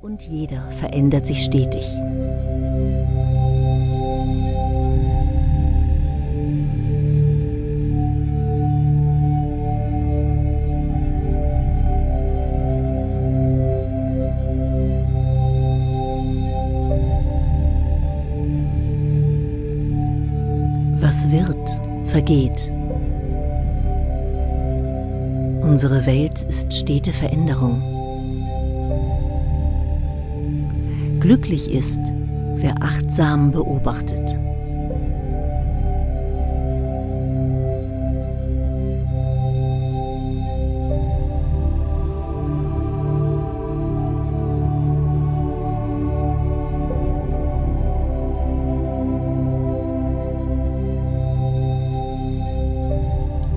Und jeder verändert sich stetig. Was wird, vergeht. Unsere Welt ist stete Veränderung. Glücklich ist, wer achtsam beobachtet.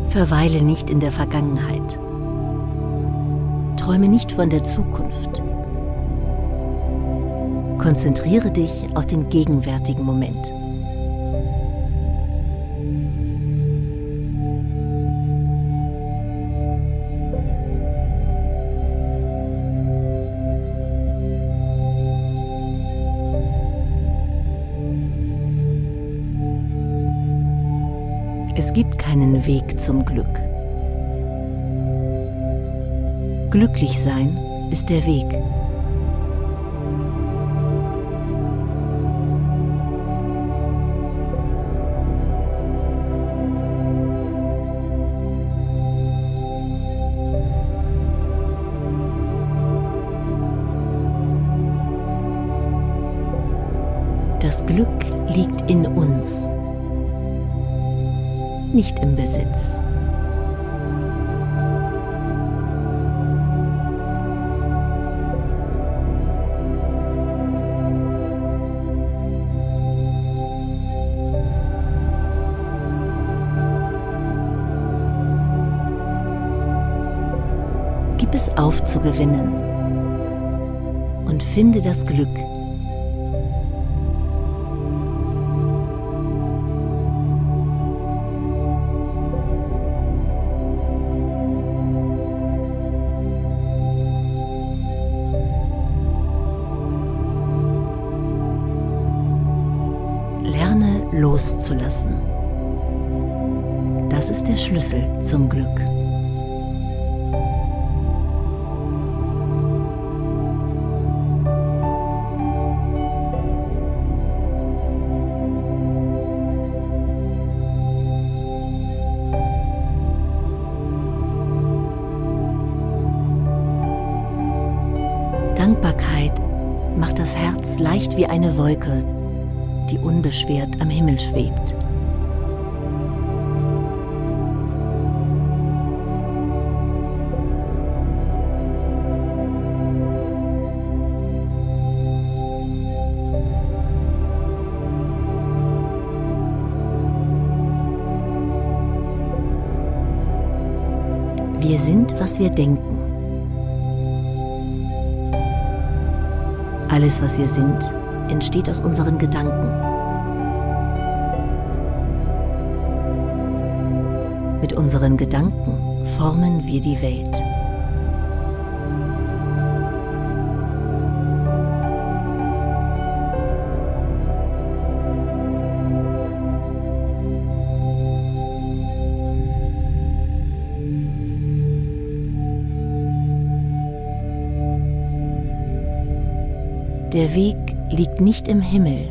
Verweile nicht in der Vergangenheit. Träume nicht von der Zukunft. Konzentriere dich auf den gegenwärtigen Moment. Es gibt keinen Weg zum Glück. Glücklich sein ist der Weg. Das Glück liegt in uns, nicht im Besitz. Gib es auf zu gewinnen und finde das Glück. Loszulassen. Das ist der Schlüssel zum Glück. Dankbarkeit macht das Herz leicht wie eine Wolke, die unbeschwert am Himmel schwebt. Wir sind, was wir denken. Alles, was wir sind, entsteht aus unseren Gedanken. Mit unseren Gedanken formen wir die Welt. Der Weg liegt nicht im Himmel.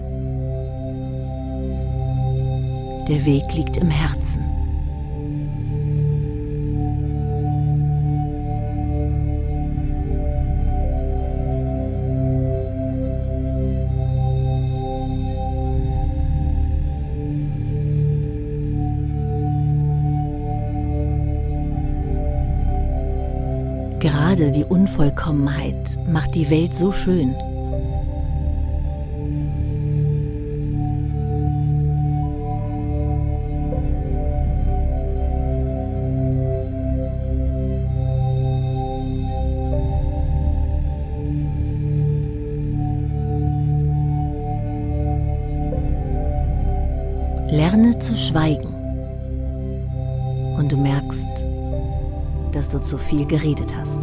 Der Weg liegt im Herzen. Gerade die Unvollkommenheit macht die Welt so schön. Lerne zu schweigen und du merkst, dass du zu viel geredet hast.